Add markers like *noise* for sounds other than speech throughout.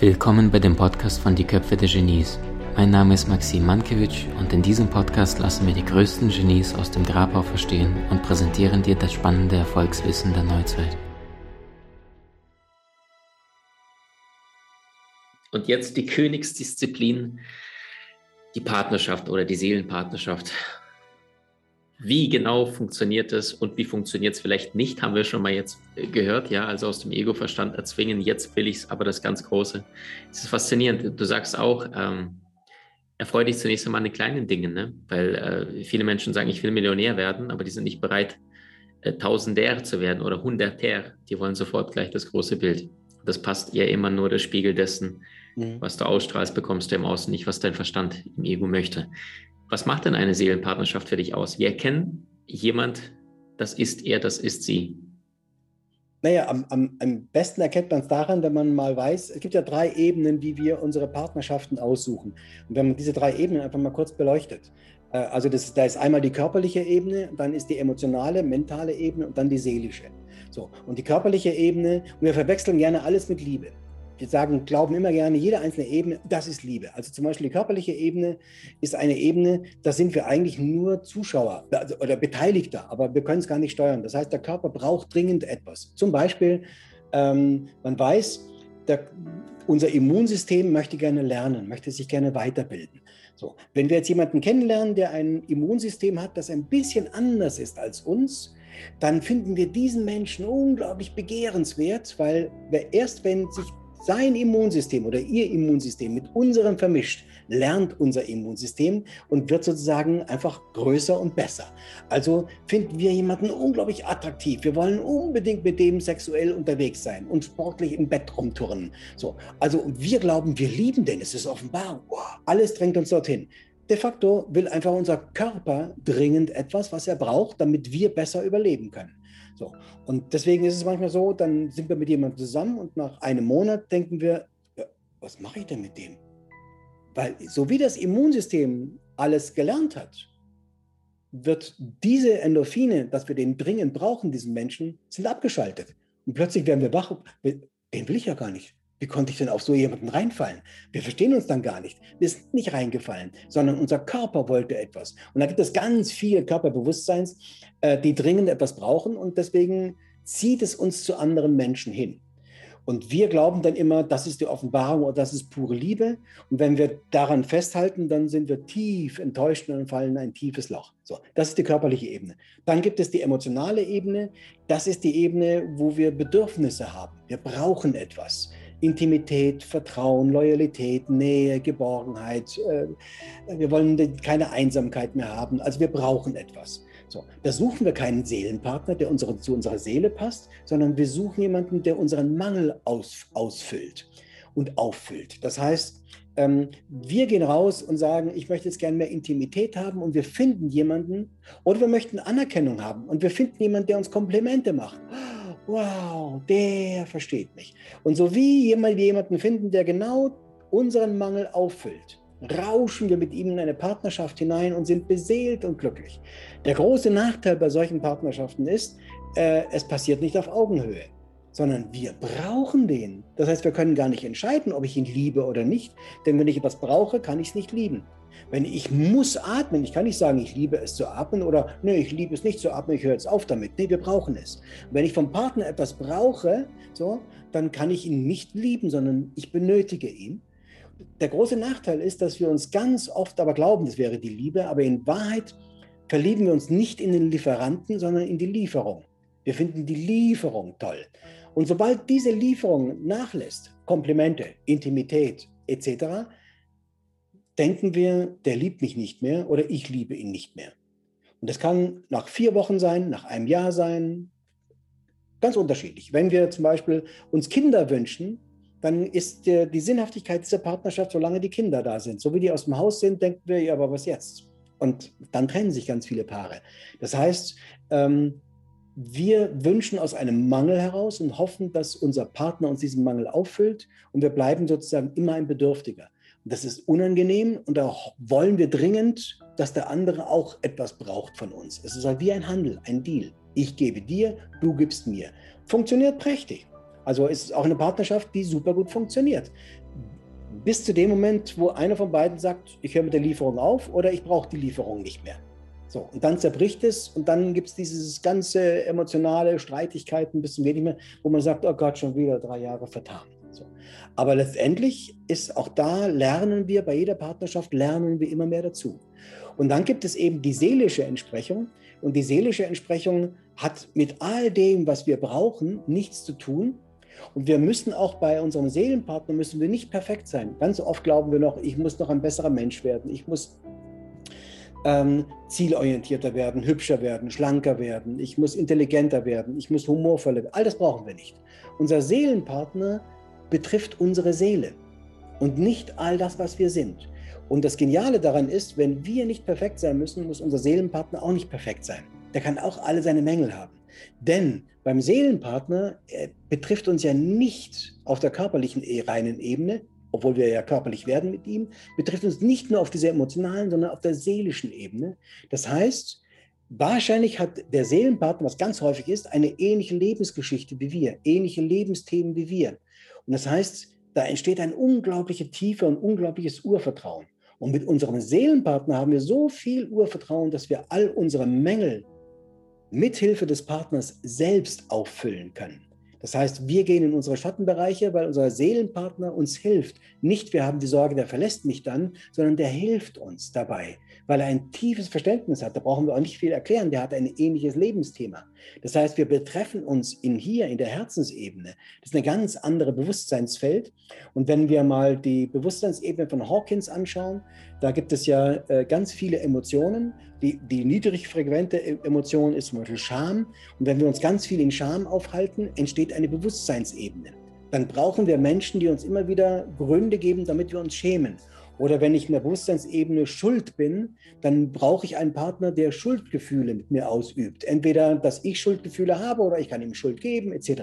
Willkommen bei dem Podcast von Die Köpfe der Genies. Mein Name ist Maxim Mankewitsch und in diesem Podcast lassen wir die größten Genies aus dem Grabau verstehen und präsentieren dir das spannende Erfolgswissen der Neuzeit. Und jetzt die Königsdisziplin, die Partnerschaft oder die Seelenpartnerschaft. Wie genau funktioniert es und wie funktioniert es vielleicht nicht, haben wir schon mal jetzt äh, gehört, ja, also aus dem Ego-Verstand erzwingen, jetzt will ich es, aber das ganz Große. Es ist faszinierend. Du sagst auch, ähm, erfreue dich zunächst einmal an den kleinen Dingen, ne? weil äh, viele Menschen sagen, ich will Millionär werden, aber die sind nicht bereit, äh, Tausendär zu werden oder Hundertär. Die wollen sofort gleich das große Bild. Das passt ja immer nur der Spiegel dessen, mhm. was du ausstrahlst, bekommst du im Außen nicht, was dein Verstand im Ego möchte. Was macht denn eine Seelenpartnerschaft für dich aus? Wir erkennen jemand, das ist er, das ist sie. Naja, am, am, am besten erkennt man es daran, wenn man mal weiß, es gibt ja drei Ebenen, wie wir unsere Partnerschaften aussuchen. Und wenn man diese drei Ebenen einfach mal kurz beleuchtet, äh, also das, da ist einmal die körperliche Ebene, dann ist die emotionale, mentale Ebene und dann die seelische. So, und die körperliche Ebene, und wir verwechseln gerne alles mit Liebe wir sagen, glauben immer gerne, jede einzelne Ebene, das ist Liebe. Also zum Beispiel die körperliche Ebene ist eine Ebene, da sind wir eigentlich nur Zuschauer also, oder Beteiligter, aber wir können es gar nicht steuern. Das heißt, der Körper braucht dringend etwas. Zum Beispiel, ähm, man weiß, der, unser Immunsystem möchte gerne lernen, möchte sich gerne weiterbilden. So, wenn wir jetzt jemanden kennenlernen, der ein Immunsystem hat, das ein bisschen anders ist als uns, dann finden wir diesen Menschen unglaublich begehrenswert, weil erst wenn sich sein Immunsystem oder ihr Immunsystem mit unserem vermischt, lernt unser Immunsystem und wird sozusagen einfach größer und besser. Also finden wir jemanden unglaublich attraktiv. Wir wollen unbedingt mit dem sexuell unterwegs sein und sportlich im Bett rumturnen. So, also wir glauben, wir lieben den. Es ist offenbar, wow, alles drängt uns dorthin. De facto will einfach unser Körper dringend etwas, was er braucht, damit wir besser überleben können. So. Und deswegen ist es manchmal so, dann sind wir mit jemandem zusammen und nach einem Monat denken wir, ja, was mache ich denn mit dem? Weil so wie das Immunsystem alles gelernt hat, wird diese Endorphine, dass wir den dringend brauchen, diesen Menschen, sind abgeschaltet. Und plötzlich werden wir wach, den will ich ja gar nicht. Wie konnte ich denn auf so jemanden reinfallen? Wir verstehen uns dann gar nicht. Wir sind nicht reingefallen, sondern unser Körper wollte etwas. Und da gibt es ganz viele Körperbewusstseins, äh, die dringend etwas brauchen und deswegen zieht es uns zu anderen Menschen hin. Und wir glauben dann immer, das ist die Offenbarung oder das ist pure Liebe. Und wenn wir daran festhalten, dann sind wir tief enttäuscht und fallen in ein tiefes Loch. So, das ist die körperliche Ebene. Dann gibt es die emotionale Ebene. Das ist die Ebene, wo wir Bedürfnisse haben. Wir brauchen etwas. Intimität, Vertrauen, Loyalität, Nähe, Geborgenheit. Äh, wir wollen keine Einsamkeit mehr haben. Also wir brauchen etwas. So, da suchen wir keinen Seelenpartner, der unsere, zu unserer Seele passt, sondern wir suchen jemanden, der unseren Mangel aus, ausfüllt und auffüllt. Das heißt, ähm, wir gehen raus und sagen, ich möchte jetzt gerne mehr Intimität haben und wir finden jemanden oder wir möchten Anerkennung haben und wir finden jemanden, der uns Komplimente macht wow, der versteht mich. Und so wie jemand, jemanden finden, der genau unseren Mangel auffüllt, rauschen wir mit ihm in eine Partnerschaft hinein und sind beseelt und glücklich. Der große Nachteil bei solchen Partnerschaften ist, äh, es passiert nicht auf Augenhöhe, sondern wir brauchen den. Das heißt, wir können gar nicht entscheiden, ob ich ihn liebe oder nicht, denn wenn ich etwas brauche, kann ich es nicht lieben. Wenn ich muss atmen, ich kann nicht sagen, ich liebe es zu atmen oder nee, ich liebe es nicht zu atmen, ich höre jetzt auf damit. Nee, wir brauchen es. wenn ich vom Partner etwas brauche, so, dann kann ich ihn nicht lieben, sondern ich benötige ihn. Der große Nachteil ist, dass wir uns ganz oft aber glauben, das wäre die Liebe, aber in Wahrheit verlieben wir uns nicht in den Lieferanten, sondern in die Lieferung. Wir finden die Lieferung toll. Und sobald diese Lieferung nachlässt, Komplimente, Intimität etc., denken wir, der liebt mich nicht mehr oder ich liebe ihn nicht mehr. Und das kann nach vier Wochen sein, nach einem Jahr sein, ganz unterschiedlich. Wenn wir zum Beispiel uns Kinder wünschen, dann ist die Sinnhaftigkeit dieser Partnerschaft, solange die Kinder da sind. So wie die aus dem Haus sind, denken wir, ja, aber was jetzt? Und dann trennen sich ganz viele Paare. Das heißt, ähm, wir wünschen aus einem Mangel heraus und hoffen, dass unser Partner uns diesen Mangel auffüllt und wir bleiben sozusagen immer ein Bedürftiger. Das ist unangenehm und da wollen wir dringend, dass der andere auch etwas braucht von uns. Es ist halt wie ein Handel, ein Deal. Ich gebe dir, du gibst mir. Funktioniert prächtig. Also ist es auch eine Partnerschaft, die super gut funktioniert. bis zu dem Moment, wo einer von beiden sagt, ich höre mit der Lieferung auf oder ich brauche die Lieferung nicht mehr. So, und dann zerbricht es und dann gibt es dieses ganze emotionale Streitigkeiten bis zum nicht mehr, wo man sagt, oh Gott, schon wieder drei Jahre vertan. So. Aber letztendlich ist auch da lernen wir, bei jeder Partnerschaft lernen wir immer mehr dazu. Und dann gibt es eben die seelische Entsprechung. Und die seelische Entsprechung hat mit all dem, was wir brauchen, nichts zu tun. Und wir müssen auch bei unserem Seelenpartner müssen wir nicht perfekt sein. Ganz oft glauben wir noch, ich muss noch ein besserer Mensch werden. Ich muss ähm, zielorientierter werden, hübscher werden, schlanker werden, ich muss intelligenter werden, ich muss humorvoller werden. All das brauchen wir nicht. Unser Seelenpartner betrifft unsere Seele und nicht all das, was wir sind. Und das Geniale daran ist, wenn wir nicht perfekt sein müssen, muss unser Seelenpartner auch nicht perfekt sein. Der kann auch alle seine Mängel haben. Denn beim Seelenpartner äh, betrifft uns ja nicht auf der körperlichen e-, reinen Ebene, obwohl wir ja körperlich werden mit ihm, betrifft uns nicht nur auf dieser emotionalen, sondern auf der seelischen Ebene. Das heißt, wahrscheinlich hat der Seelenpartner, was ganz häufig ist, eine ähnliche Lebensgeschichte wie wir, ähnliche Lebensthemen wie wir. Und das heißt, da entsteht eine unglaubliche Tiefe und unglaubliches Urvertrauen. Und mit unserem Seelenpartner haben wir so viel Urvertrauen, dass wir all unsere Mängel mithilfe des Partners selbst auffüllen können. Das heißt, wir gehen in unsere Schattenbereiche, weil unser Seelenpartner uns hilft. Nicht wir haben die Sorge, der verlässt mich dann, sondern der hilft uns dabei, weil er ein tiefes Verständnis hat. Da brauchen wir auch nicht viel erklären. Der hat ein ähnliches Lebensthema. Das heißt, wir betreffen uns in hier, in der Herzensebene. Das ist ein ganz anderes Bewusstseinsfeld. Und wenn wir mal die Bewusstseinsebene von Hawkins anschauen, da gibt es ja äh, ganz viele Emotionen. Die, die niedrig frequente e-, Emotion ist zum Beispiel Scham. Und wenn wir uns ganz viel in Scham aufhalten, entsteht eine Bewusstseinsebene. Dann brauchen wir Menschen, die uns immer wieder Gründe geben, damit wir uns schämen. Oder wenn ich in der Bewusstseinsebene Schuld bin, dann brauche ich einen Partner, der Schuldgefühle mit mir ausübt. Entweder, dass ich Schuldgefühle habe oder ich kann ihm Schuld geben, etc.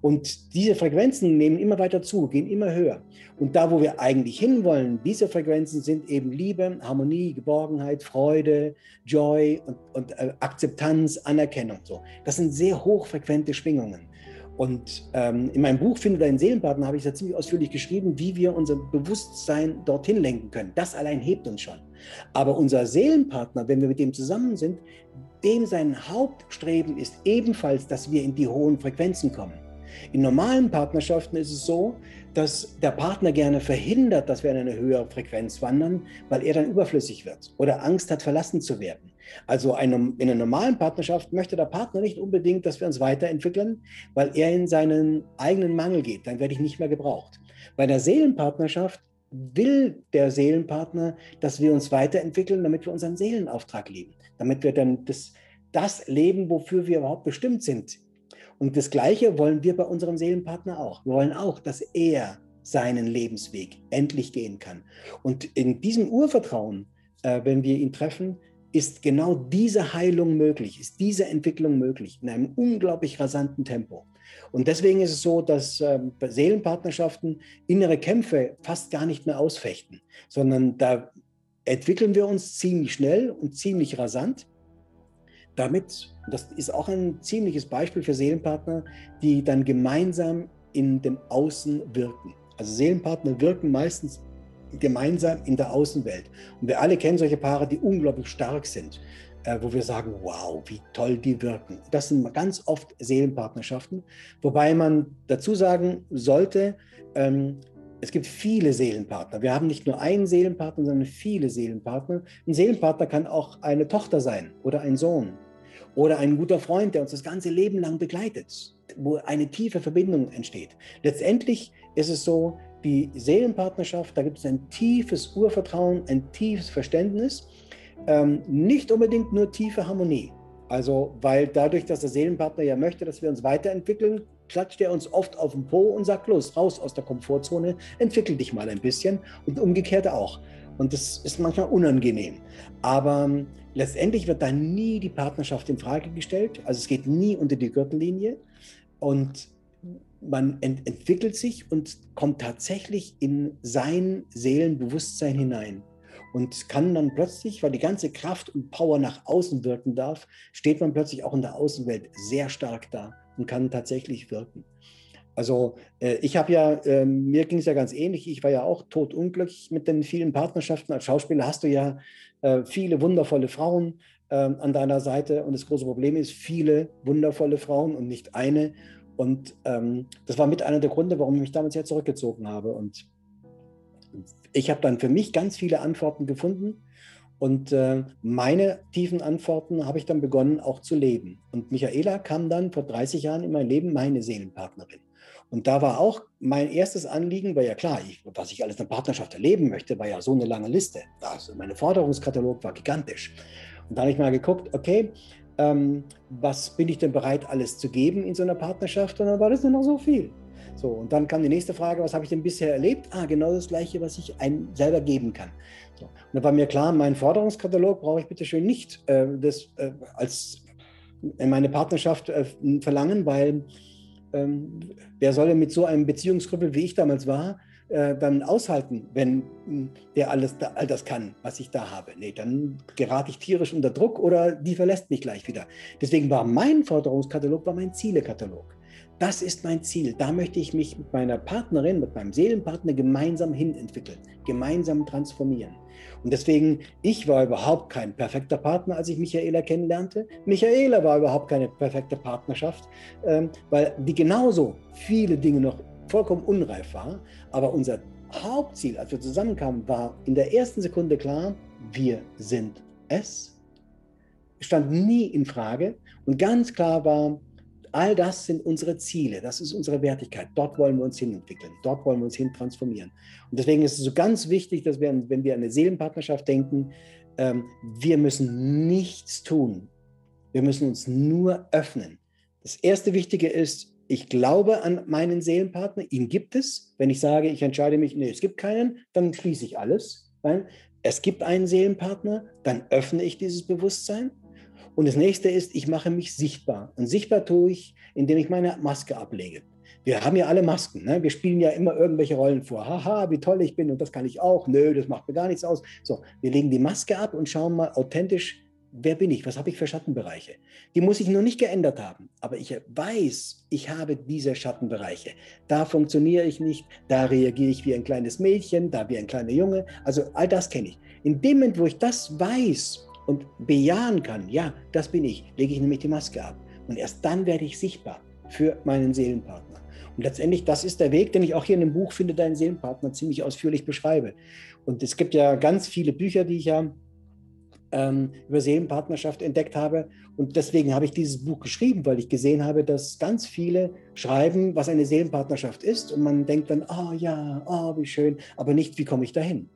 Und diese Frequenzen nehmen immer weiter zu, gehen immer höher. Und da, wo wir eigentlich hinwollen, diese Frequenzen sind eben Liebe, Harmonie, Geborgenheit, Freude, Joy und, und äh, Akzeptanz, Anerkennung. So. Das sind sehr hochfrequente Schwingungen. Und ähm, in meinem Buch Finde deinen Seelenpartner habe ich da ziemlich ausführlich geschrieben, wie wir unser Bewusstsein dorthin lenken können. Das allein hebt uns schon. Aber unser Seelenpartner, wenn wir mit dem zusammen sind, dem sein Hauptstreben ist ebenfalls, dass wir in die hohen Frequenzen kommen. In normalen Partnerschaften ist es so, dass der Partner gerne verhindert, dass wir in eine höhere Frequenz wandern, weil er dann überflüssig wird oder Angst hat, verlassen zu werden. Also in einer normalen Partnerschaft möchte der Partner nicht unbedingt, dass wir uns weiterentwickeln, weil er in seinen eigenen Mangel geht. Dann werde ich nicht mehr gebraucht. Bei der Seelenpartnerschaft will der Seelenpartner, dass wir uns weiterentwickeln, damit wir unseren Seelenauftrag leben, damit wir dann das, das leben, wofür wir überhaupt bestimmt sind. Und das Gleiche wollen wir bei unserem Seelenpartner auch. Wir wollen auch, dass er seinen Lebensweg endlich gehen kann. Und in diesem Urvertrauen, äh, wenn wir ihn treffen, ist genau diese Heilung möglich, ist diese Entwicklung möglich in einem unglaublich rasanten Tempo. Und deswegen ist es so, dass ähm, Seelenpartnerschaften innere Kämpfe fast gar nicht mehr ausfechten, sondern da entwickeln wir uns ziemlich schnell und ziemlich rasant. Damit, das ist auch ein ziemliches Beispiel für Seelenpartner, die dann gemeinsam in dem Außen wirken. Also Seelenpartner wirken meistens gemeinsam in der Außenwelt. Und wir alle kennen solche Paare, die unglaublich stark sind, äh, wo wir sagen, wow, wie toll die wirken. Das sind ganz oft Seelenpartnerschaften, wobei man dazu sagen sollte, ähm, es gibt viele Seelenpartner. Wir haben nicht nur einen Seelenpartner, sondern viele Seelenpartner. Ein Seelenpartner kann auch eine Tochter sein oder ein Sohn oder ein guter Freund, der uns das ganze Leben lang begleitet, wo eine tiefe Verbindung entsteht. Letztendlich ist es so, die Seelenpartnerschaft, da gibt es ein tiefes Urvertrauen, ein tiefes Verständnis, ähm, nicht unbedingt nur tiefe Harmonie. Also, weil dadurch, dass der Seelenpartner ja möchte, dass wir uns weiterentwickeln, klatscht er uns oft auf den Po und sagt, los, raus aus der Komfortzone, entwickel dich mal ein bisschen und umgekehrt auch. Und das ist manchmal unangenehm. Aber ähm, letztendlich wird da nie die Partnerschaft in Frage gestellt. Also es geht nie unter die Gürtellinie. Und man ent entwickelt sich und kommt tatsächlich in sein Seelenbewusstsein hinein und kann dann plötzlich, weil die ganze Kraft und Power nach außen wirken darf, steht man plötzlich auch in der Außenwelt sehr stark da und kann tatsächlich wirken. Also äh, ich habe ja, äh, mir ging es ja ganz ähnlich, ich war ja auch totunglücklich mit den vielen Partnerschaften. Als Schauspieler hast du ja äh, viele wundervolle Frauen ähm, an deiner Seite und das große Problem ist, viele wundervolle Frauen und nicht eine. Und ähm, das war mit einer der Gründe, warum ich mich damals ja zurückgezogen habe. Und ich habe dann für mich ganz viele Antworten gefunden. Und äh, meine tiefen Antworten habe ich dann begonnen auch zu leben. Und Michaela kam dann vor 30 Jahren in mein Leben, meine Seelenpartnerin. Und da war auch mein erstes Anliegen, weil ja klar, ich, was ich alles in Partnerschaft erleben möchte, war ja so eine lange Liste. Also mein Forderungskatalog war gigantisch. Und da habe ich mal geguckt, okay, ähm, was bin ich denn bereit, alles zu geben in so einer Partnerschaft? Und dann war das nur noch so viel. So, und dann kam die nächste Frage, was habe ich denn bisher erlebt? Ah, genau das Gleiche, was ich einem selber geben kann. So, und da war mir klar, meinen Forderungskatalog brauche ich bitte schön nicht äh, das, äh, als in meine Partnerschaft äh, verlangen, weil ähm, wer soll denn mit so einem Beziehungskrüppel, wie ich damals war, äh, dann aushalten, wenn hm, der alles all das kann, was ich da habe. Nee, dann gerate ich tierisch unter Druck oder die verlässt mich gleich wieder. Deswegen war mein Forderungskatalog war mein Zielekatalog. Das ist mein Ziel. Da möchte ich mich mit meiner Partnerin, mit meinem Seelenpartner gemeinsam hinentwickeln, gemeinsam transformieren. Und deswegen, ich war überhaupt kein perfekter Partner, als ich Michaela kennenlernte. Michaela war überhaupt keine perfekte Partnerschaft, ähm, weil die genauso viele Dinge noch vollkommen unreif war. Aber unser Hauptziel, als wir zusammenkamen, war in der ersten Sekunde klar, wir sind es. Stand nie in Frage. Und ganz klar war, all das sind unsere Ziele, das ist unsere Wertigkeit. Dort wollen wir uns hinentwickeln, dort wollen wir uns hin transformieren. Und deswegen ist es so ganz wichtig, dass wir, wenn wir an eine Seelenpartnerschaft denken, ähm, wir müssen nichts tun. Wir müssen uns nur öffnen. Das erste Wichtige ist, ich glaube an meinen Seelenpartner, ihn gibt es. Wenn ich sage, ich entscheide mich, nee, es gibt keinen, dann schließe ich alles. Weil es gibt einen Seelenpartner, dann öffne ich dieses Bewusstsein. Und das nächste ist, ich mache mich sichtbar. Und sichtbar tue ich, indem ich meine Maske ablege. Wir haben ja alle Masken. Ne? Wir spielen ja immer irgendwelche Rollen vor. Haha, wie toll ich bin und das kann ich auch. Nö, das macht mir gar nichts aus. So, wir legen die Maske ab und schauen mal authentisch, wer bin ich? Was habe ich für Schattenbereiche? Die muss ich noch nicht geändert haben, aber ich weiß, ich habe diese Schattenbereiche. Da funktioniere ich nicht, da reagiere ich wie ein kleines Mädchen, da wie ein kleiner Junge. Also all das kenne ich. In dem Moment, wo ich das weiß und bejahen kann, ja, das bin ich, lege ich nämlich die Maske ab. Und erst dann werde ich sichtbar für meinen Seelenpartner. Und letztendlich, das ist der Weg, den ich auch hier in dem Buch Finde deinen Seelenpartner ziemlich ausführlich beschreibe. Und es gibt ja ganz viele Bücher, die ich ja ähm, über Seelenpartnerschaft entdeckt habe. Und deswegen habe ich dieses Buch geschrieben, weil ich gesehen habe, dass ganz viele schreiben, was eine Seelenpartnerschaft ist. Und man denkt dann, oh ja, oh, wie schön, aber nicht, wie komme ich dahin?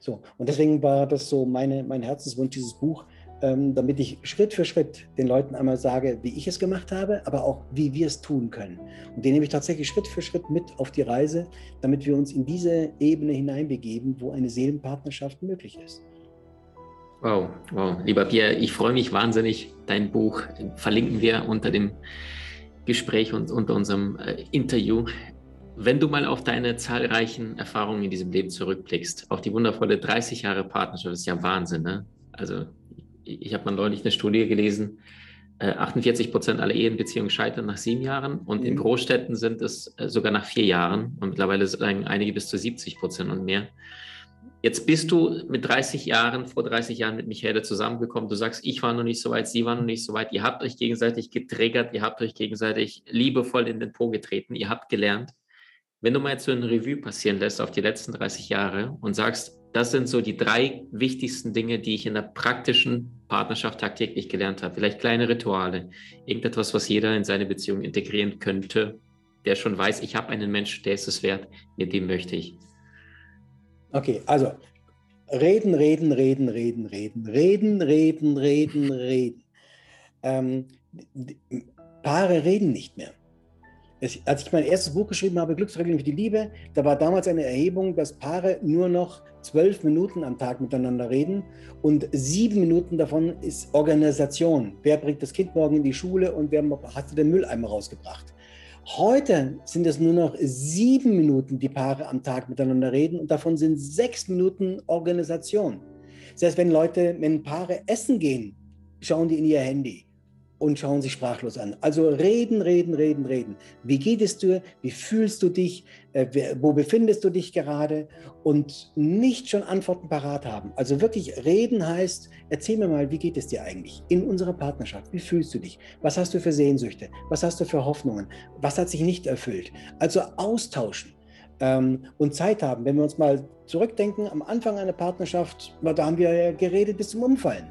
So, und deswegen war das so meine, mein Herzenswunsch, dieses Buch, ähm, damit ich Schritt für Schritt den Leuten einmal sage, wie ich es gemacht habe, aber auch, wie wir es tun können. Und den nehme ich tatsächlich Schritt für Schritt mit auf die Reise, damit wir uns in diese Ebene hineinbegeben, wo eine Seelenpartnerschaft möglich ist. Wow, wow. Lieber Pierre, ich freue mich wahnsinnig. Dein Buch verlinken wir unter dem Gespräch und unter unserem äh, Interview. Wenn du mal auf deine zahlreichen Erfahrungen in diesem Leben zurückblickst, auf die wundervolle 30 Jahre Partnerschaft, das ist ja Wahnsinn. Ne? Also ich, ich habe mal neulich eine Studie gelesen, äh, 48 Prozent aller Ehenbeziehungen scheitern nach sieben Jahren und mhm. in Großstädten sind es äh, sogar nach vier Jahren und mittlerweile sagen einige bis zu 70 Prozent und mehr. Jetzt bist du mit 30 Jahren, vor 30 Jahren mit Michaela zusammengekommen. Du sagst, ich war noch nicht so weit, sie war noch nicht so weit. Ihr habt euch gegenseitig getriggert, ihr habt euch gegenseitig liebevoll in den Po getreten, ihr habt gelernt. Wenn du mal jetzt so ein Revue passieren lässt auf die letzten 30 Jahre und sagst, das sind so die drei wichtigsten Dinge, die ich in der praktischen Partnerschaft tagtäglich gelernt habe. Vielleicht kleine Rituale, irgendetwas, was jeder in seine Beziehung integrieren könnte, der schon weiß, ich habe einen Menschen, der ist es wert, mit dem möchte ich. Okay, also reden, reden, reden, reden, reden, reden, reden, reden, reden. Ähm, Paare reden nicht mehr. Es, als ich mein erstes Buch geschrieben habe, Glücksregeln für die Liebe, da war damals eine Erhebung, dass Paare nur noch zwölf Minuten am Tag miteinander reden und sieben Minuten davon ist Organisation. Wer bringt das Kind morgen in die Schule und wer hat den Mülleimer rausgebracht? Heute sind es nur noch sieben Minuten, die Paare am Tag miteinander reden und davon sind sechs Minuten Organisation. Heißt, wenn Leute, wenn Paare essen gehen, schauen die in ihr Handy. Und schauen sich sprachlos an. Also reden, reden, reden, reden. Wie geht es dir? Wie fühlst du dich? Äh, wo befindest du dich gerade? Und nicht schon Antworten parat haben. Also wirklich reden heißt, erzähl mir mal, wie geht es dir eigentlich in unserer Partnerschaft? Wie fühlst du dich? Was hast du für Sehnsüchte? Was hast du für Hoffnungen? Was hat sich nicht erfüllt? Also austauschen ähm, und Zeit haben. Wenn wir uns mal zurückdenken, am Anfang einer Partnerschaft, da haben wir geredet bis zum Umfallen.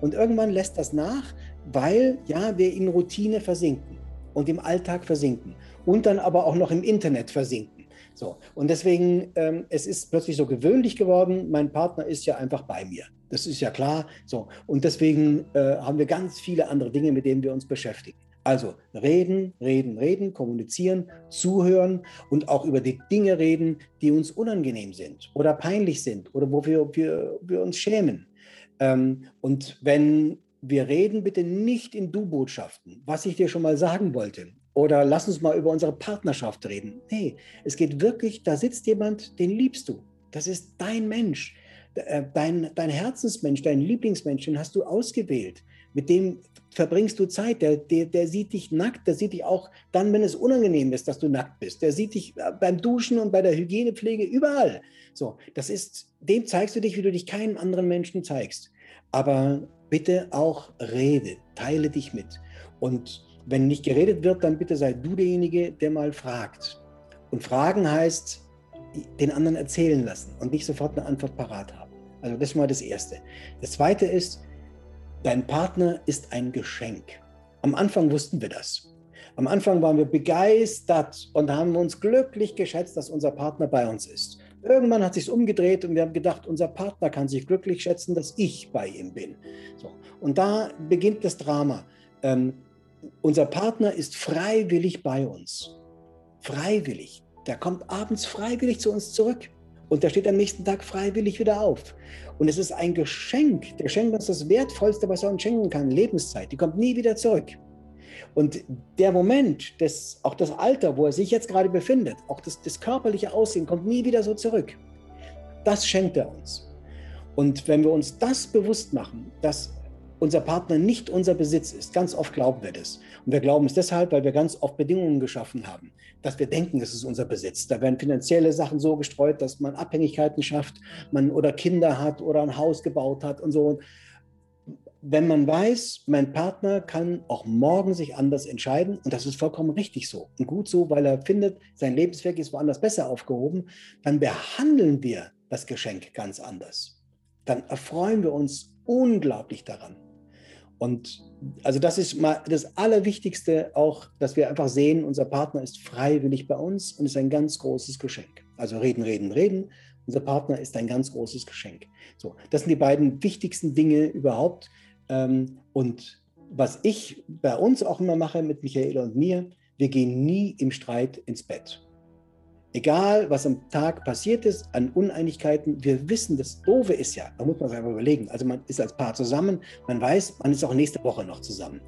Und irgendwann lässt das nach, weil ja, wir in Routine versinken und im Alltag versinken und dann aber auch noch im Internet versinken. So, und deswegen, ähm, es ist plötzlich so gewöhnlich geworden, mein Partner ist ja einfach bei mir. Das ist ja klar. So, und deswegen äh, haben wir ganz viele andere Dinge, mit denen wir uns beschäftigen. Also reden, reden, reden, kommunizieren, zuhören und auch über die Dinge reden, die uns unangenehm sind oder peinlich sind oder wo wir, wir, wir uns schämen. Ähm, und wenn wir reden bitte nicht in Du-Botschaften, was ich dir schon mal sagen wollte. Oder lass uns mal über unsere Partnerschaft reden. Nee, es geht wirklich, da sitzt jemand, den liebst du. Das ist dein Mensch, äh, dein, dein Herzensmensch, dein Lieblingsmensch, den hast du ausgewählt. Mit dem verbringst du Zeit. Der, der, der sieht dich nackt, der sieht dich auch dann, wenn es unangenehm ist, dass du nackt bist. Der sieht dich äh, beim Duschen und bei der Hygienepflege überall. So, das ist, dem zeigst du dich, wie du dich keinem anderen Menschen zeigst. Aber bitte auch rede, teile dich mit. Und wenn nicht geredet wird, dann bitte sei du derjenige, der mal fragt. Und fragen heißt, den anderen erzählen lassen und nicht sofort eine Antwort parat haben. Also das ist mal das Erste. Das Zweite ist, dein Partner ist ein Geschenk. Am Anfang wussten wir das. Am Anfang waren wir begeistert und haben uns glücklich geschätzt, dass unser Partner bei uns ist. Irgendwann hat sich umgedreht und wir haben gedacht, unser Partner kann sich glücklich schätzen, dass ich bei ihm bin. So. Und da beginnt das Drama. Ähm, unser Partner ist freiwillig bei uns. Freiwillig. Der kommt abends freiwillig zu uns zurück. Und der steht am nächsten Tag freiwillig wieder auf. Und es ist ein Geschenk. Der schenkt uns das Wertvollste, was er uns schenken kann, Lebenszeit. Die kommt nie wieder zurück. Und der Moment, des, auch das Alter, wo er sich jetzt gerade befindet, auch das, das körperliche Aussehen, kommt nie wieder so zurück. Das schenkt er uns. Und wenn wir uns das bewusst machen, dass unser Partner nicht unser Besitz ist, ganz oft glauben wir das. Und wir glauben es deshalb, weil wir ganz oft Bedingungen geschaffen haben, dass wir denken, es ist unser Besitz. Da werden finanzielle Sachen so gestreut, dass man Abhängigkeiten schafft, man oder Kinder hat oder ein Haus gebaut hat und so wenn man weiß, mein Partner kann auch morgen sich anders entscheiden und das ist vollkommen richtig so und gut so, weil er findet, sein Lebensweg ist woanders besser aufgehoben, dann behandeln wir das Geschenk ganz anders. Dann erfreuen wir uns unglaublich daran. Und also das ist mal das Allerwichtigste auch, dass wir einfach sehen, unser Partner ist freiwillig bei uns und ist ein ganz großes Geschenk. Also reden, reden, reden. Unser Partner ist ein ganz großes Geschenk. So, das sind die beiden wichtigsten Dinge überhaupt, und was ich bei uns auch immer mache mit Michaela und mir, wir gehen nie im Streit ins Bett. Egal, was am Tag passiert ist an Uneinigkeiten, wir wissen, das Doofe ist ja, da muss man sich einfach überlegen. Also man ist als Paar zusammen, man weiß, man ist auch nächste Woche noch zusammen.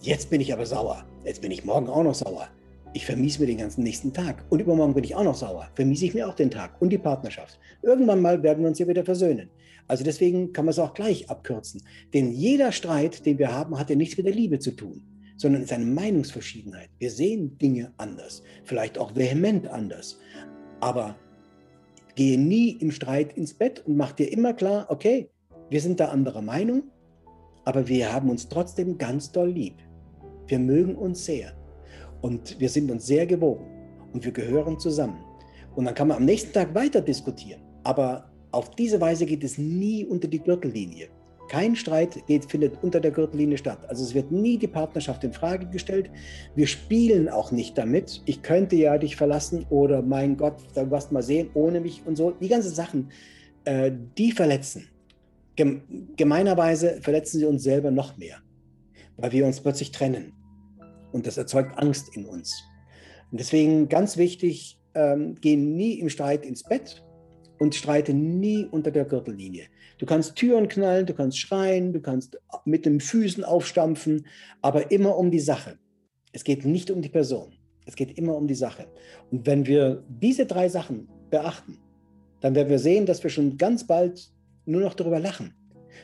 Jetzt bin ich aber sauer. Jetzt bin ich morgen auch noch sauer. Ich vermiese mir den ganzen nächsten Tag. Und übermorgen bin ich auch noch sauer. Vermiese ich mir auch den Tag und die Partnerschaft. Irgendwann mal werden wir uns ja wieder versöhnen. Also deswegen kann man es auch gleich abkürzen. Denn jeder Streit, den wir haben, hat ja nichts mit der Liebe zu tun, sondern ist eine Meinungsverschiedenheit. Wir sehen Dinge anders, vielleicht auch vehement anders. Aber gehe nie im Streit ins Bett und mach dir immer klar, okay, wir sind da anderer Meinung, aber wir haben uns trotzdem ganz doll lieb. Wir mögen uns sehr und wir sind uns sehr gewogen und wir gehören zusammen. Und dann kann man am nächsten Tag weiter diskutieren. Aber auf diese Weise geht es nie unter die Gürtellinie. Kein Streit geht, findet unter der Gürtellinie statt. Also es wird nie die Partnerschaft in Frage gestellt. Wir spielen auch nicht damit. Ich könnte ja dich verlassen oder mein Gott, du wirst mal sehen, ohne mich und so. Die ganzen Sachen, äh, die verletzen. Gemeinerweise verletzen sie uns selber noch mehr, weil wir uns plötzlich trennen. Und das erzeugt Angst in uns. Und deswegen ganz wichtig, ähm, gehen nie im Streit ins Bett, und streite nie unter der Gürtellinie. Du kannst Türen knallen, du kannst schreien, du kannst mit den Füßen aufstampfen, aber immer um die Sache. Es geht nicht um die Person. Es geht immer um die Sache. Und wenn wir diese drei Sachen beachten, dann werden wir sehen, dass wir schon ganz bald nur noch darüber lachen.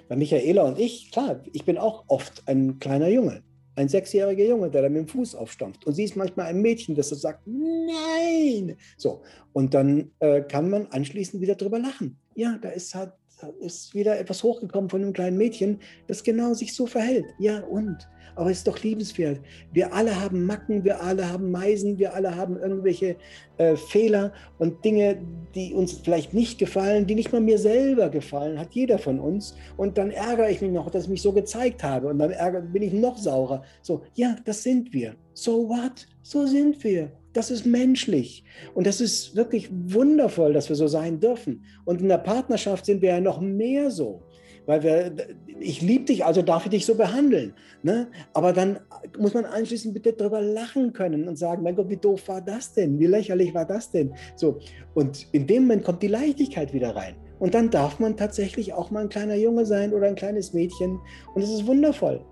Bei Michaela und ich, klar, ich bin auch oft ein kleiner Junge. Ein sechsjähriger Junge, der da mit dem Fuß aufstampft. Und sie ist manchmal ein Mädchen, das so sagt, nein. So, und dann äh, kann man anschließend wieder drüber lachen. Ja, da ist halt ist wieder etwas hochgekommen von einem kleinen Mädchen, das genau sich so verhält. Ja, und? Aber es ist doch liebenswert. Wir alle haben Macken, wir alle haben Meisen, wir alle haben irgendwelche äh, Fehler und Dinge, die uns vielleicht nicht gefallen, die nicht mal mir selber gefallen, hat jeder von uns. Und dann ärgere ich mich noch, dass ich mich so gezeigt habe. Und dann ärgere, bin ich noch saurer. So, ja, das sind wir. So what? So sind wir. Das ist menschlich. Und das ist wirklich wundervoll, dass wir so sein dürfen. Und in der Partnerschaft sind wir ja noch mehr so weil wir, ich liebe dich, also darf ich dich so behandeln. Ne? Aber dann muss man anschließend bitte darüber lachen können und sagen, mein Gott, wie doof war das denn? Wie lächerlich war das denn? So, und in dem Moment kommt die Leichtigkeit wieder rein. Und dann darf man tatsächlich auch mal ein kleiner Junge sein oder ein kleines Mädchen. Und es ist wundervoll.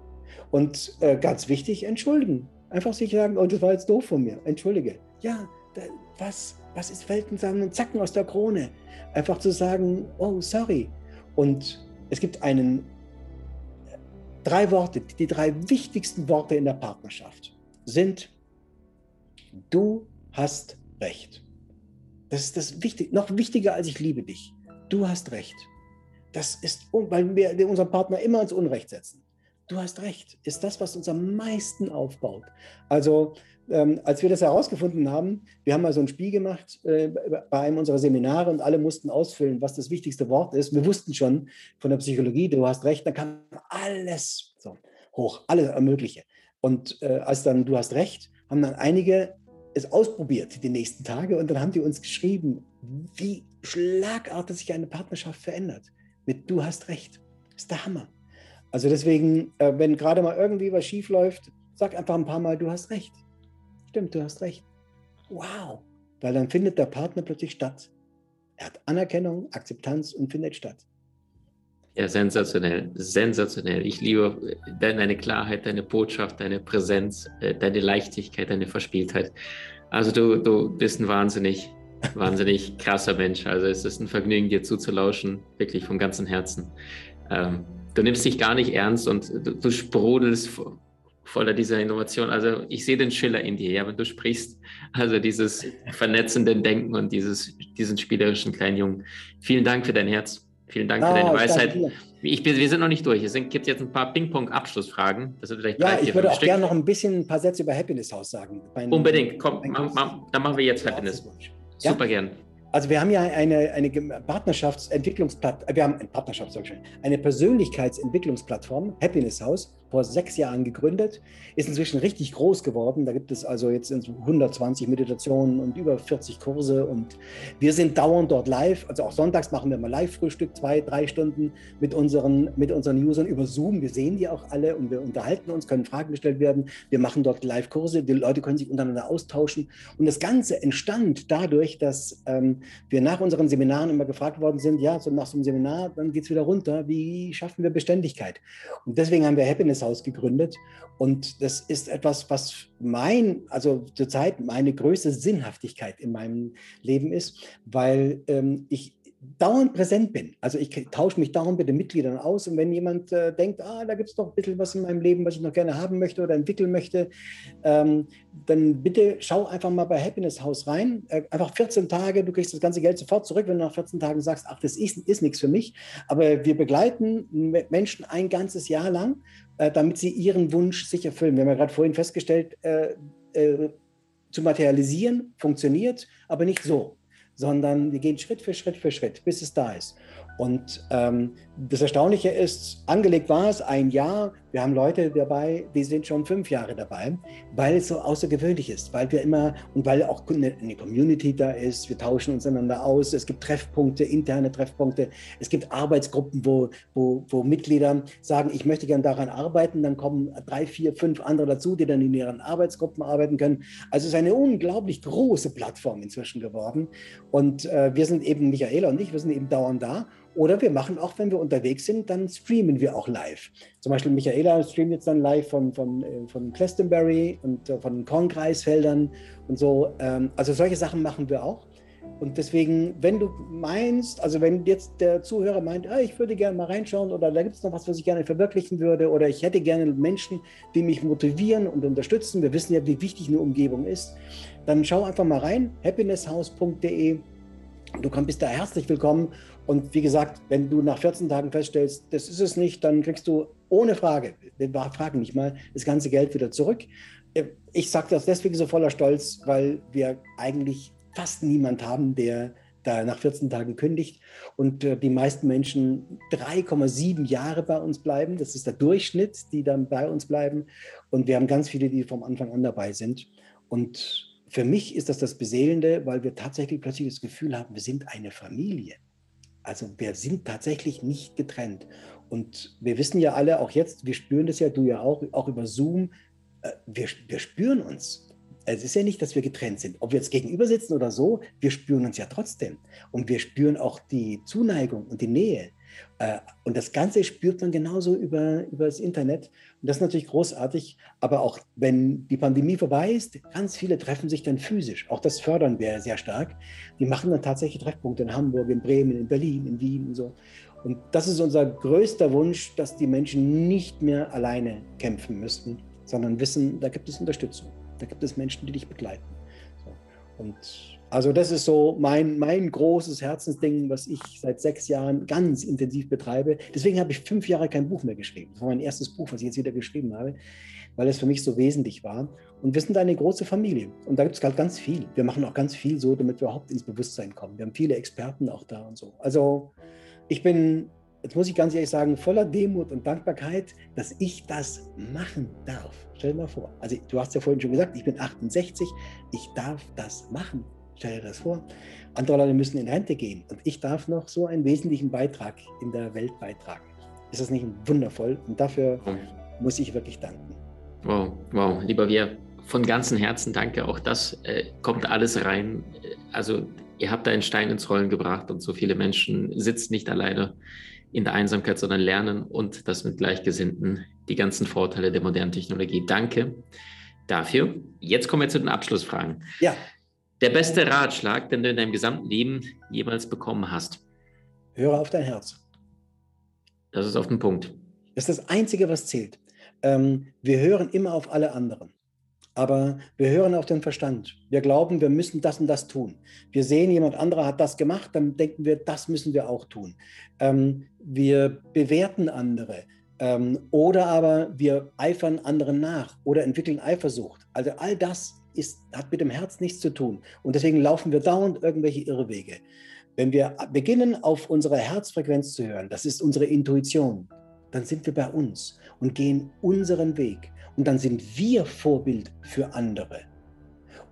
Und äh, ganz wichtig, entschuldigen. Einfach sich sagen, oh, das war jetzt doof von mir. Entschuldige. Ja, da, was, was ist Welten sagen und Zacken aus der Krone? Einfach zu sagen, oh, sorry. Und es gibt einen, drei Worte, die drei wichtigsten Worte in der Partnerschaft sind, du hast Recht. Das ist das wichtig, noch wichtiger als ich liebe dich. Du hast Recht. Das ist, weil wir unseren Partner immer ins Unrecht setzen. Du hast Recht, ist das, was uns am meisten aufbaut. Also ähm, als wir das herausgefunden haben, wir haben mal so ein Spiel gemacht äh, bei einem unserer Seminare und alle mussten ausfüllen, was das wichtigste Wort ist. Wir wussten schon von der Psychologie, du hast recht, da kam alles so hoch, alles Mögliche. Und äh, als dann du hast recht, haben dann einige es ausprobiert die nächsten Tage und dann haben die uns geschrieben, wie schlagartig sich eine Partnerschaft verändert. Mit du hast recht. Ist der Hammer. Also deswegen, äh, wenn gerade mal irgendwie was schief läuft, sag einfach ein paar Mal, du hast recht stimmt, du hast recht. Wow, weil dann findet der Partner plötzlich statt. Er hat Anerkennung, Akzeptanz und findet statt. Ja, sensationell, sensationell. Ich liebe deine Klarheit, deine Botschaft, deine Präsenz, äh, deine Leichtigkeit, deine Verspieltheit. Also du, du bist ein wahnsinnig, *laughs* wahnsinnig krasser Mensch. Also es ist ein Vergnügen, dir zuzulauschen, wirklich vom ganzen Herzen. Ähm, du nimmst dich gar nicht ernst und du, du sprudelst voller dieser Innovation. Also ich sehe den Schiller in dir, ja, wenn du sprichst. Also dieses vernetzende Denken und dieses, diesen spielerischen kleinen Jungen. Vielen Dank für dein Herz. Vielen Dank oh, für deine ah, Weisheit. Ich, wir sind noch nicht durch. Es gibt jetzt ein paar Ping-Pong-Abschlussfragen. Das sind vielleicht ja, drei, vier, ich würde auch gerne noch ein bisschen ein paar Sätze über Happiness House sagen. Unbedingt. Komm, ma, ma, dann machen wir jetzt Happiness. Super ja? gern. Also wir haben ja eine, eine Partnerschaftsentwicklungsplattform, wir haben eine Partnerschaft, eine Persönlichkeitsentwicklungsplattform, Happiness House, vor sechs Jahren gegründet, ist inzwischen richtig groß geworden. Da gibt es also jetzt 120 Meditationen und über 40 Kurse und wir sind dauernd dort live. Also auch sonntags machen wir mal Live-Frühstück, zwei, drei Stunden mit unseren, mit unseren Usern über Zoom. Wir sehen die auch alle und wir unterhalten uns, können Fragen gestellt werden. Wir machen dort Live-Kurse, die Leute können sich untereinander austauschen. Und das Ganze entstand dadurch, dass ähm, wir nach unseren Seminaren immer gefragt worden sind, ja, so nach so einem Seminar, dann geht es wieder runter. Wie schaffen wir Beständigkeit? Und deswegen haben wir Happiness Haus gegründet. Und das ist etwas, was mein, also zurzeit meine größte Sinnhaftigkeit in meinem Leben ist, weil ähm, ich dauernd präsent bin. Also ich tausche mich dauernd mit den Mitgliedern aus und wenn jemand äh, denkt, ah, da gibt es doch ein bisschen was in meinem Leben, was ich noch gerne haben möchte oder entwickeln möchte, ähm, dann bitte schau einfach mal bei Happiness House rein. Äh, einfach 14 Tage, du kriegst das ganze Geld sofort zurück, wenn du nach 14 Tagen sagst, ach, das ist, ist nichts für mich. Aber wir begleiten Menschen ein ganzes Jahr lang, äh, damit sie ihren Wunsch sich erfüllen. Wir haben ja gerade vorhin festgestellt, äh, äh, zu materialisieren funktioniert, aber nicht so sondern wir gehen Schritt für Schritt für Schritt, bis es da ist. Und ähm, das Erstaunliche ist, angelegt war es ein Jahr. Wir haben Leute dabei, die sind schon fünf Jahre dabei, weil es so außergewöhnlich ist, weil wir immer und weil auch eine, eine Community da ist. Wir tauschen uns einander aus. Es gibt Treffpunkte, interne Treffpunkte. Es gibt Arbeitsgruppen, wo, wo, wo Mitglieder sagen, ich möchte gerne daran arbeiten. Dann kommen drei, vier, fünf andere dazu, die dann in ihren Arbeitsgruppen arbeiten können. Also es ist eine unglaublich große Plattform inzwischen geworden. Und äh, wir sind eben, Michaela und ich, wir sind eben dauernd da. Oder wir machen auch, wenn wir unterwegs sind, dann streamen wir auch live. Zum Beispiel Michaela streamt jetzt dann live von, von, äh, von Glastonbury und äh, von Kornkreisfeldern und so. Ähm, also solche Sachen machen wir auch. Und deswegen, wenn du meinst, also wenn jetzt der Zuhörer meint, ah, ich würde gerne mal reinschauen oder da gibt es noch was, was ich gerne verwirklichen würde oder ich hätte gerne Menschen, die mich motivieren und unterstützen, wir wissen ja, wie wichtig eine Umgebung ist, dann schau einfach mal rein, happinesshouse.de. Du bist da herzlich willkommen. Und wie gesagt, wenn du nach 14 Tagen feststellst, das ist es nicht, dann kriegst du ohne Frage, wir fragen nicht mal, das ganze Geld wieder zurück. Ich sage das deswegen so voller Stolz, weil wir eigentlich fast niemand haben, der da nach 14 Tagen kündigt und äh, die meisten Menschen 3,7 Jahre bei uns bleiben. Das ist der Durchschnitt, die dann bei uns bleiben. Und wir haben ganz viele, die vom Anfang an dabei sind. Und für mich ist das das Beseelende, weil wir tatsächlich plötzlich das Gefühl haben, wir sind eine Familie. Also wir sind tatsächlich nicht getrennt. Und wir wissen ja alle, auch jetzt, wir spüren das ja, du ja auch, auch über Zoom, äh, wir, wir spüren uns es ist ja nicht, dass wir getrennt sind. Ob wir jetzt gegenüber sitzen oder so, wir spüren uns ja trotzdem. Und wir spüren auch die Zuneigung und die Nähe. Äh, und das Ganze spürt man genauso über, über das Internet. Und das ist natürlich großartig. Aber auch wenn die Pandemie vorbei ist, ganz viele treffen sich dann physisch. Auch das fördern wir sehr stark. Die machen dann tatsächlich Treffpunkte in Hamburg, in Bremen, in Berlin, in Wien und so. Und das ist unser größter Wunsch, dass die Menschen nicht mehr alleine kämpfen müssten, sondern wissen, da gibt es Unterstützung. Da gibt es Menschen, die dich begleiten. So. Und also das ist so mein, mein großes Herzensding, was ich seit sechs Jahren ganz intensiv betreibe. Deswegen habe ich fünf Jahre kein Buch mehr geschrieben. Das war mein erstes Buch, was ich jetzt wieder geschrieben habe, weil es für mich so wesentlich war. Und wir sind eine große Familie. Und da gibt es halt ganz viel. Wir machen auch ganz viel so, damit wir überhaupt ins Bewusstsein kommen. Wir haben viele Experten auch da und so. Also ich bin jetzt muss ich ganz ehrlich sagen, voller Demut und Dankbarkeit, dass ich das machen darf. Stell dir mal vor. Also du hast ja vorhin schon gesagt, ich bin 68, ich darf das machen. Stell dir das vor. Andere Leute müssen in Rente gehen und ich darf noch so einen wesentlichen Beitrag in der Welt beitragen. Ist das nicht wundervoll? Und dafür muss ich wirklich danken. Wow, wow, lieber wir, von ganzem Herzen danke. Auch das äh, kommt alles rein. Also ihr habt da einen Stein ins Rollen gebracht und so viele Menschen sitzen nicht alleine in der Einsamkeit, sondern lernen und das mit Gleichgesinnten, die ganzen Vorteile der modernen Technologie. Danke dafür. Jetzt kommen wir zu den Abschlussfragen. Ja. Der beste Ratschlag, den du in deinem gesamten Leben jemals bekommen hast? Höre auf dein Herz. Das ist auf den Punkt. Das ist das Einzige, was zählt. Ähm, wir hören immer auf alle anderen. Aber wir hören auf den Verstand. Wir glauben, wir müssen das und das tun. Wir sehen, jemand anderer hat das gemacht, dann denken wir, das müssen wir auch tun. Ähm, wir bewerten andere. Ähm, oder aber wir eifern anderen nach oder entwickeln Eifersucht. Also all das ist, hat mit dem Herz nichts zu tun. Und deswegen laufen wir dauernd irgendwelche Irrwege. Wenn wir beginnen, auf unsere Herzfrequenz zu hören, das ist unsere Intuition, dann sind wir bei uns und gehen unseren Weg. Und dann sind wir Vorbild für andere.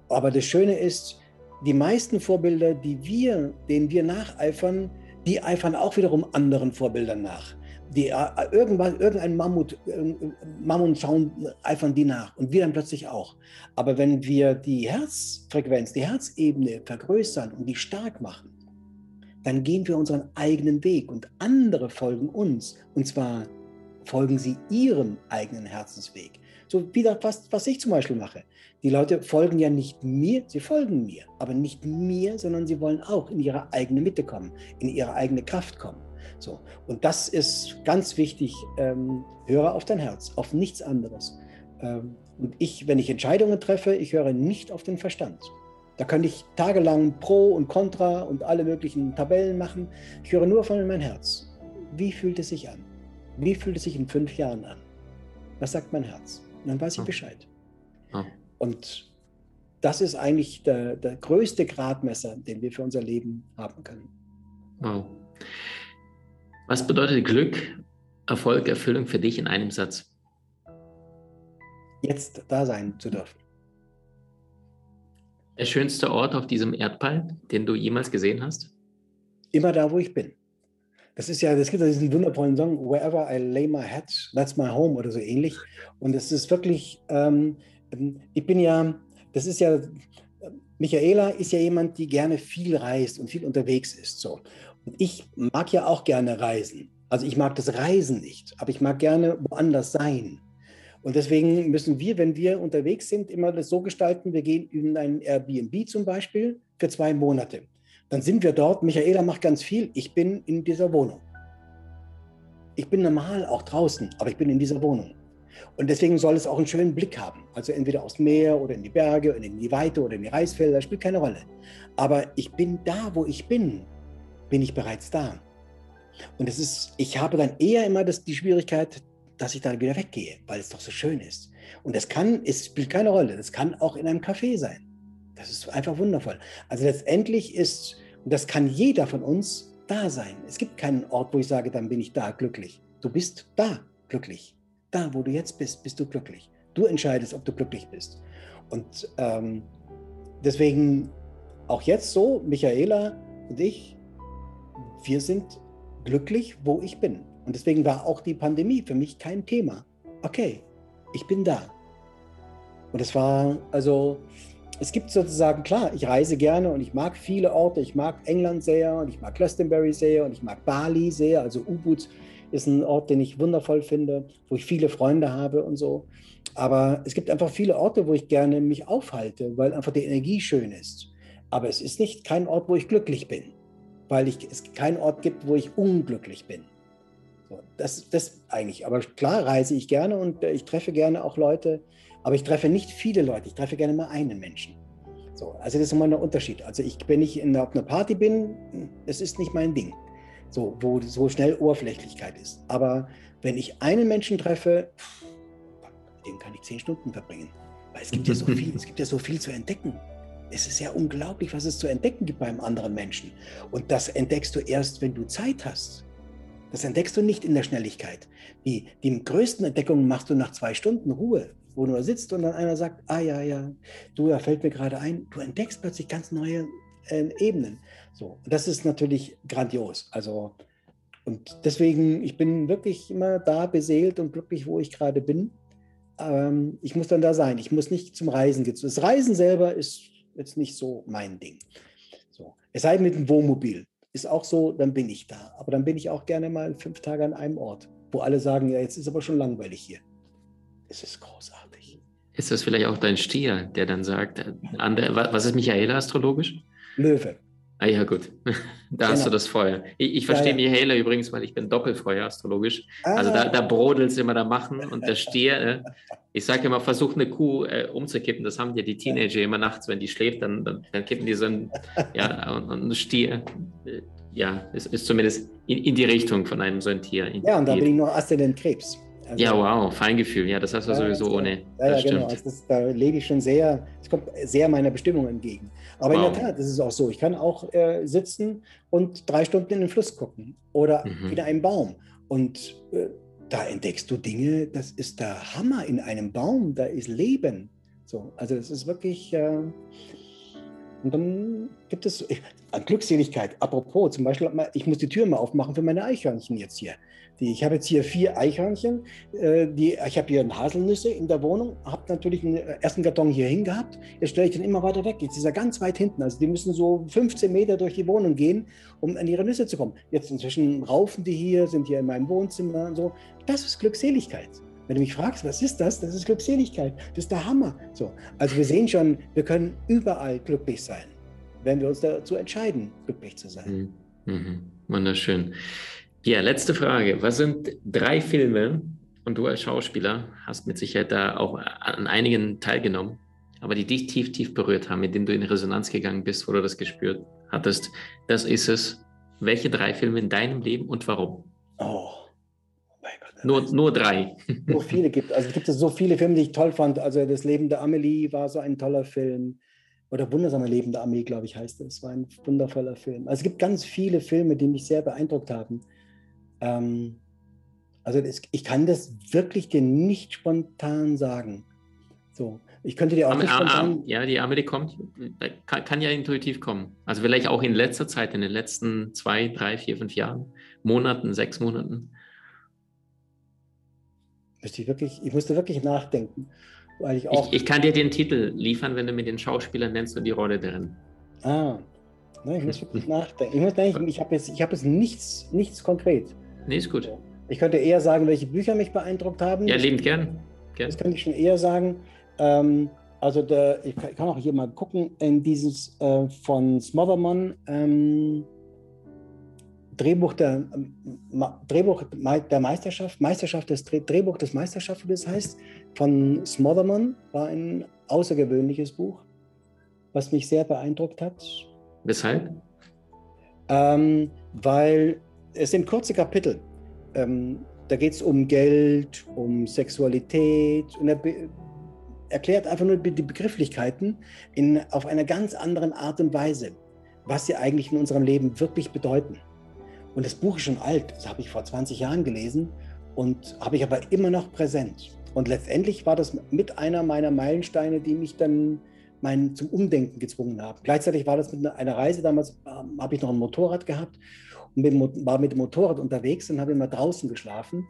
Aber das Schöne ist, die meisten Vorbilder, die wir, denen wir nacheifern, die eifern auch wiederum anderen Vorbildern nach. Die, äh, irgendwann, irgendein Mammut, Mammut schauen, eifern die nach und wir dann plötzlich auch. Aber wenn wir die Herzfrequenz, die Herzebene vergrößern und die stark machen, dann gehen wir unseren eigenen Weg und andere folgen uns. Und zwar folgen sie ihrem eigenen Herzensweg. So wie das, was, was ich zum Beispiel mache. Die Leute folgen ja nicht mir, sie folgen mir, aber nicht mir, sondern sie wollen auch in ihre eigene Mitte kommen, in ihre eigene Kraft kommen. So. Und das ist ganz wichtig. Ähm, höre auf dein Herz, auf nichts anderes. Ähm, und ich, wenn ich Entscheidungen treffe, ich höre nicht auf den Verstand. Da könnte ich tagelang Pro und Contra und alle möglichen Tabellen machen. Ich höre nur von meinem Herz. Wie fühlt es sich an? Wie fühlt es sich in fünf Jahren an? Was sagt mein Herz? Und dann weiß ich Bescheid. Ja. Und das ist eigentlich der, der größte Gradmesser, den wir für unser Leben haben können. Wow. Was bedeutet Glück, Erfolg, Erfüllung für dich in einem Satz? Jetzt da sein zu dürfen. Der schönste Ort auf diesem Erdball, den du jemals gesehen hast? Immer da, wo ich bin. Das ist ja, es gibt ja diesen wundervollen Song, Wherever I lay my head, that's my home oder so ähnlich. Und es ist wirklich, ähm, ich bin ja, das ist ja, Michaela ist ja jemand, die gerne viel reist und viel unterwegs ist. So. Ich mag ja auch gerne reisen. Also ich mag das Reisen nicht, aber ich mag gerne woanders sein. Und deswegen müssen wir, wenn wir unterwegs sind, immer das so gestalten, wir gehen in ein Airbnb zum Beispiel für zwei Monate dann sind wir dort. Michaela macht ganz viel. Ich bin in dieser Wohnung. Ich bin normal auch draußen, aber ich bin in dieser Wohnung. Und deswegen soll es auch einen schönen Blick haben. Also entweder aufs Meer oder in die Berge oder in die Weite oder in die Reisfelder, spielt keine Rolle. Aber ich bin da, wo ich bin, bin ich bereits da. Und es ist, ich habe dann eher immer das, die Schwierigkeit, dass ich dann wieder weggehe, weil es doch so schön ist. Und das kann, es spielt keine Rolle. Das kann auch in einem Café sein. Das ist einfach wundervoll. Also letztendlich ist, und das kann jeder von uns da sein. Es gibt keinen Ort, wo ich sage, dann bin ich da glücklich. Du bist da glücklich. Da, wo du jetzt bist, bist du glücklich. Du entscheidest, ob du glücklich bist. Und ähm, deswegen auch jetzt so, Michaela und ich, wir sind glücklich, wo ich bin. Und deswegen war auch die Pandemie für mich kein Thema. Okay, ich bin da. Und es war, also, es gibt sozusagen, klar, ich reise gerne und ich mag viele Orte. Ich mag England sehr und ich mag Glastonbury sehr und ich mag Bali sehr. Also Ubud ist ein Ort, den ich wundervoll finde, wo ich viele Freunde habe und so. Aber es gibt einfach viele Orte, wo ich gerne mich aufhalte, weil einfach die Energie schön ist. Aber es ist nicht kein Ort, wo ich glücklich bin, weil ich, es keinen Ort gibt, wo ich unglücklich bin. So, das, das eigentlich. Aber klar reise ich gerne und äh, ich treffe gerne auch Leute, aber ich treffe nicht viele Leute. Ich treffe gerne mal einen Menschen. So, also das ist immer ein Unterschied. Also ich, wenn ich in, auf einer Party bin, das ist nicht mein Ding. So, wo so schnell Oberflächlichkeit ist. Aber wenn ich einen Menschen treffe, mit dem kann ich zehn Stunden verbringen. Weil es gibt ja so viel, es gibt ja so viel zu entdecken. Es ist ja unglaublich, was es zu entdecken gibt beim anderen Menschen. Und das entdeckst du erst, wenn du Zeit hast. Das entdeckst du nicht in der Schnelligkeit. Die, die größten Entdeckungen machst du nach zwei Stunden Ruhe, wo du sitzt und dann einer sagt, ah ja, ja, du, da fällt mir gerade ein, du entdeckst plötzlich ganz neue äh, Ebenen. So, das ist natürlich grandios. Also, und deswegen, ich bin wirklich immer da beseelt und glücklich, wo ich gerade bin. Ähm, ich muss dann da sein. Ich muss nicht zum Reisen gehen. Das Reisen selber ist jetzt nicht so mein Ding. So. Es sei denn mit dem Wohnmobil ist auch so, dann bin ich da. Aber dann bin ich auch gerne mal fünf Tage an einem Ort, wo alle sagen, ja, jetzt ist aber schon langweilig hier. Es ist großartig. Ist das vielleicht auch dein Stier, der dann sagt, äh, was ist Michaela astrologisch? Löwe. Ah ja, gut. *laughs* Da genau. hast du genau. das Feuer. Ich, ich verstehe ja, ja. Michaela übrigens, weil ich bin Doppelfeuer astrologisch. Ah. Also da, da brodelt es immer da machen und der Stier, äh, ich sage immer, versuch eine Kuh äh, umzukippen. Das haben ja die Teenager immer nachts, wenn die schläft, dann, dann, dann kippen die so ein, *laughs* ja, und, und ein Stier, äh, ja, ist, ist zumindest in, in, die Richtung von einem so ein Tier. Ja, und da bin ich noch Aszendent Krebs. Also, ja, wow, Feingefühl. Ja, das hast du ja, sowieso das, ohne. Ja, ja genau. Also das, da lebe ich schon sehr, es kommt sehr meiner Bestimmung entgegen. Aber wow. in der Tat, das ist auch so. Ich kann auch äh, sitzen und drei Stunden in den Fluss gucken oder mhm. in einem Baum. Und äh, da entdeckst du Dinge, das ist der Hammer in einem Baum, da ist Leben. So, also das ist wirklich. Äh, und dann gibt es ich, Glückseligkeit. Apropos, zum Beispiel, ich muss die Tür mal aufmachen für meine Eichhörnchen jetzt hier. Die, ich habe jetzt hier vier Eichhörnchen. Äh, die, ich habe hier Haselnüsse in der Wohnung, habe natürlich einen ersten Karton hier hingehabt. Jetzt stelle ich den immer weiter weg. Jetzt ist er ganz weit hinten. Also die müssen so 15 Meter durch die Wohnung gehen, um an ihre Nüsse zu kommen. Jetzt inzwischen raufen die hier, sind hier in meinem Wohnzimmer und so. Das ist Glückseligkeit. Wenn du mich fragst, was ist das? Das ist Glückseligkeit. Das ist der Hammer. So, also wir sehen schon, wir können überall glücklich sein, wenn wir uns dazu entscheiden, glücklich zu sein. Mhm. mhm. Wunderschön. Ja, letzte Frage. Was sind drei Filme, und du als Schauspieler hast mit Sicherheit da auch an einigen teilgenommen, aber die dich tief, tief berührt haben, mit denen du in Resonanz gegangen bist, wo du das gespürt hattest. Das ist es. Welche drei Filme in deinem Leben und warum? Oh. Mein Gott, nur, nur drei. So viele gibt. Also es gibt so viele Filme, die ich toll fand. Also Das Leben der Amelie war so ein toller Film. Oder Wundersame Leben der Armee, glaube ich, heißt es. Es war ein wundervoller Film. Also es gibt ganz viele Filme, die mich sehr beeindruckt haben. Ähm, also das, ich kann das wirklich dir nicht spontan sagen. So, ich könnte dir auch nicht spontan. Ja, die Amelie kommt, kann, kann, ja intuitiv kommen. Also vielleicht auch in letzter Zeit, in den letzten zwei, drei, vier, fünf Jahren, Monaten, sechs Monaten. Müsste ich, wirklich, ich musste wirklich nachdenken. Weil ich, auch ich, ich kann dir den Titel liefern, wenn du mir den Schauspieler nennst und die Rolle darin. Ah, Nein, ich muss *laughs* wirklich nachdenken. Ich, muss denken, ich habe jetzt, hab jetzt nichts, nichts konkret. Nee, ist gut. Ich könnte eher sagen, welche Bücher mich beeindruckt haben. Ja, liebend gern. gern. Das könnte ich schon eher sagen. Ähm, also der, ich kann auch hier mal gucken, in dieses äh, von Smotherman ähm, Drehbuch, der, Drehbuch der Meisterschaft, Meisterschaft des Drehbuch des Meisterschafts, wie das heißt, von Smotherman, war ein außergewöhnliches Buch, was mich sehr beeindruckt hat. Weshalb? Ähm, weil es sind kurze Kapitel. Ähm, da geht es um Geld, um Sexualität und er erklärt einfach nur die Begrifflichkeiten in, auf einer ganz anderen Art und Weise, was sie eigentlich in unserem Leben wirklich bedeuten. Und das Buch ist schon alt, das habe ich vor 20 Jahren gelesen und habe ich aber immer noch präsent. Und letztendlich war das mit einer meiner Meilensteine, die mich dann mein, zum Umdenken gezwungen haben. Gleichzeitig war das mit einer Reise, damals ähm, habe ich noch ein Motorrad gehabt war mit dem Motorrad unterwegs und habe immer draußen geschlafen.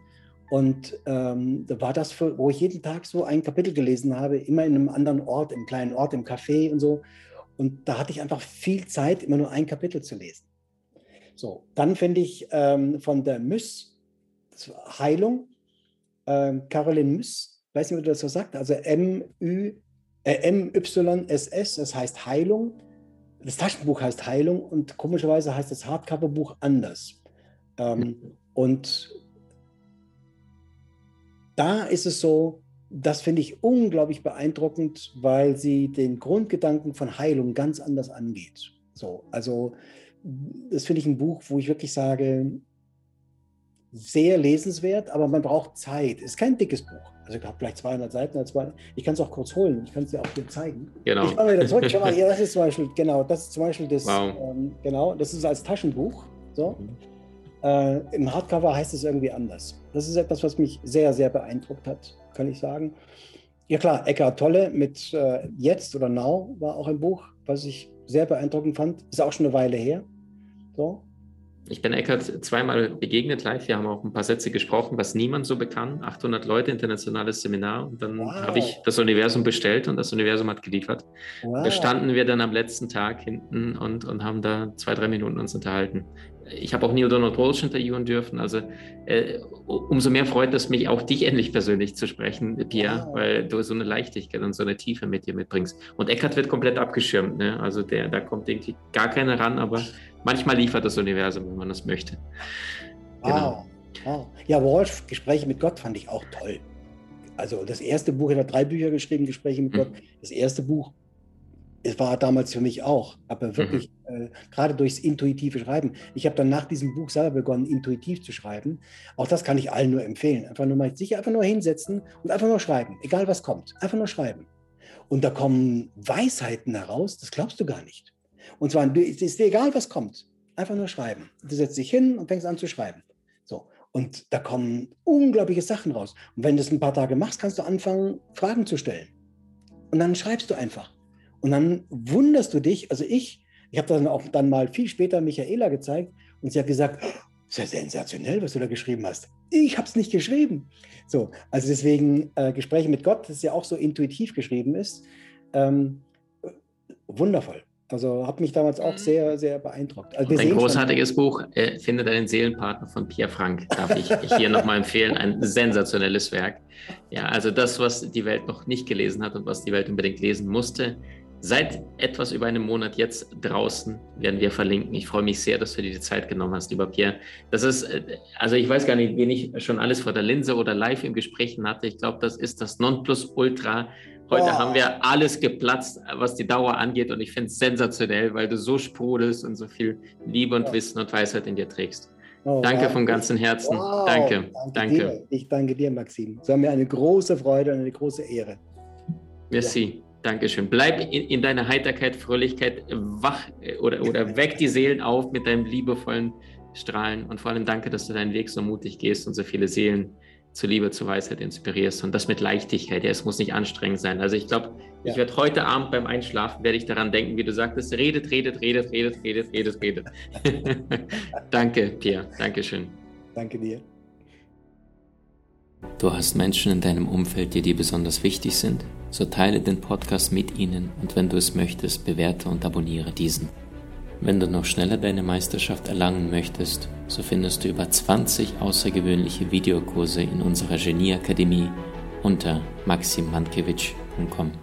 Und ähm, da war das, für, wo ich jeden Tag so ein Kapitel gelesen habe, immer in einem anderen Ort, im kleinen Ort, im Café und so. Und da hatte ich einfach viel Zeit, immer nur ein Kapitel zu lesen. So, dann finde ich ähm, von der Müss, Heilung, äh, Caroline Müss, weiß nicht, wie du das so sagt, also M-Ü, äh, M-Y-S-S, das heißt Heilung. Das Taschenbuch heißt Heilung und komischerweise heißt das Hardcover-Buch anders. Ähm, und da ist es so, das finde ich unglaublich beeindruckend, weil sie den Grundgedanken von Heilung ganz anders angeht. So, also das finde ich ein Buch, wo ich wirklich sage, sehr lesenswert, aber man braucht Zeit. Es ist kein dickes Buch. Also ich habe vielleicht 200 Seiten. Ich kann es auch kurz holen. Ich kann es dir auch hier zeigen. Genau. Ich komme wieder zurück. Schau mal, hier, das ist zum Beispiel, genau, das ist zum Beispiel das, wow. ähm, genau, das ist als Taschenbuch. So. Mhm. Äh, Im Hardcover heißt es irgendwie anders. Das ist etwas, was mich sehr, sehr beeindruckt hat, kann ich sagen. Ja klar, Eckhart Tolle mit äh, Jetzt oder Now war auch ein Buch, was ich sehr beeindruckend fand. Ist auch schon eine Weile her. So. Ich bin Eckert zweimal begegnet live. Wir haben auch ein paar Sätze gesprochen, was niemand so bekannt. 800 Leute, internationales Seminar. Und dann wow. habe ich das Universum bestellt und das Universum hat geliefert. Wow. Da standen wir dann am letzten Tag hinten und, und haben da zwei, drei Minuten uns unterhalten ich habe auch Neil Donald Walsh interviewen dürfen. Also äh, umso mehr freut es mich, auch dich endlich persönlich zu sprechen, Pierre, wow. weil du so eine Leichtigkeit und so eine Tiefe mit dir mitbringst. Und Eckart wird komplett abgeschirmt. Ne? Also der, da kommt irgendwie gar keiner ran, aber manchmal liefert das Universum, wenn man das möchte. Genau. Wow. wow. Ja, Walsh, Gespräche mit Gott fand ich auch toll. Also das erste Buch, er hat drei Bücher geschrieben, Gespräche mit mhm. Gott. Das erste Buch es war damals für mich auch, aber mhm. wirklich mhm. äh, gerade durchs intuitive Schreiben. Ich habe dann nach diesem Buch selber begonnen, intuitiv zu schreiben. Auch das kann ich allen nur empfehlen. Einfach nur mal sicher, einfach nur hinsetzen und einfach nur schreiben, egal was kommt. Einfach nur schreiben. Und da kommen Weisheiten heraus, das glaubst du gar nicht. Und zwar, es ist dir egal, was kommt. Einfach nur schreiben. Du setzt dich hin und fängst an zu schreiben. So. Und da kommen unglaubliche Sachen raus. Und wenn du das ein paar Tage machst, kannst du anfangen, Fragen zu stellen. Und dann schreibst du einfach. Und dann wunderst du dich, also ich, ich habe dann auch dann mal viel später Michaela gezeigt und sie hat gesagt, das ist ja sensationell, was du da geschrieben hast. Ich habe es nicht geschrieben. So, also deswegen äh, Gespräche mit Gott, das ja auch so intuitiv geschrieben ist, ähm, wundervoll. Also hat mich damals auch mhm. sehr, sehr beeindruckt. Also ein großartiges Buch, äh, Finde deinen Seelenpartner von Pierre Frank, darf ich *laughs* hier nochmal empfehlen. Ein sensationelles Werk. Ja, also das, was die Welt noch nicht gelesen hat und was die Welt unbedingt lesen musste, Seit etwas über einem Monat jetzt draußen werden wir verlinken. Ich freue mich sehr, dass du dir die Zeit genommen hast, lieber Pierre. Das ist, äh, also ich weiß gar nicht, wen ich schon alles vor der Linse oder live im Gespräch hatte. Ich glaube, das ist das Nonplusultra. Heute oh. haben wir alles geplatzt, was die Dauer angeht. Und ich finde es sensationell, weil du so sprudelst und so viel Liebe und Wissen und Weisheit in dir trägst. Oh, danke wow. von ganzem Herzen. Wow. Danke. Danke. danke. Ich danke dir, Maxim. Es war mir eine große Freude und eine große Ehre. Merci. Ja. Dankeschön. Bleib in, in, deiner Heiterkeit, Fröhlichkeit wach oder, oder weck die Seelen auf mit deinem liebevollen Strahlen. Und vor allem danke, dass du deinen Weg so mutig gehst und so viele Seelen zur Liebe, zur Weisheit inspirierst. Und das mit Leichtigkeit. Ja, es muss nicht anstrengend sein. Also ich glaube, ja. ich werde heute Abend beim Einschlafen, werde ich daran denken, wie du sagtest, redet, redet, redet, redet, redet, redet, redet. *laughs* danke, Pierre. Dankeschön. Danke dir. Du hast Menschen in deinem Umfeld, die dir besonders wichtig sind? So teile den Podcast mit ihnen und wenn du es möchtest, bewerte und abonniere diesen. Wenn du noch schneller deine Meisterschaft erlangen möchtest, so findest du über 20 außergewöhnliche Videokurse in unserer Genieakademie unter maximmankiewicz.com.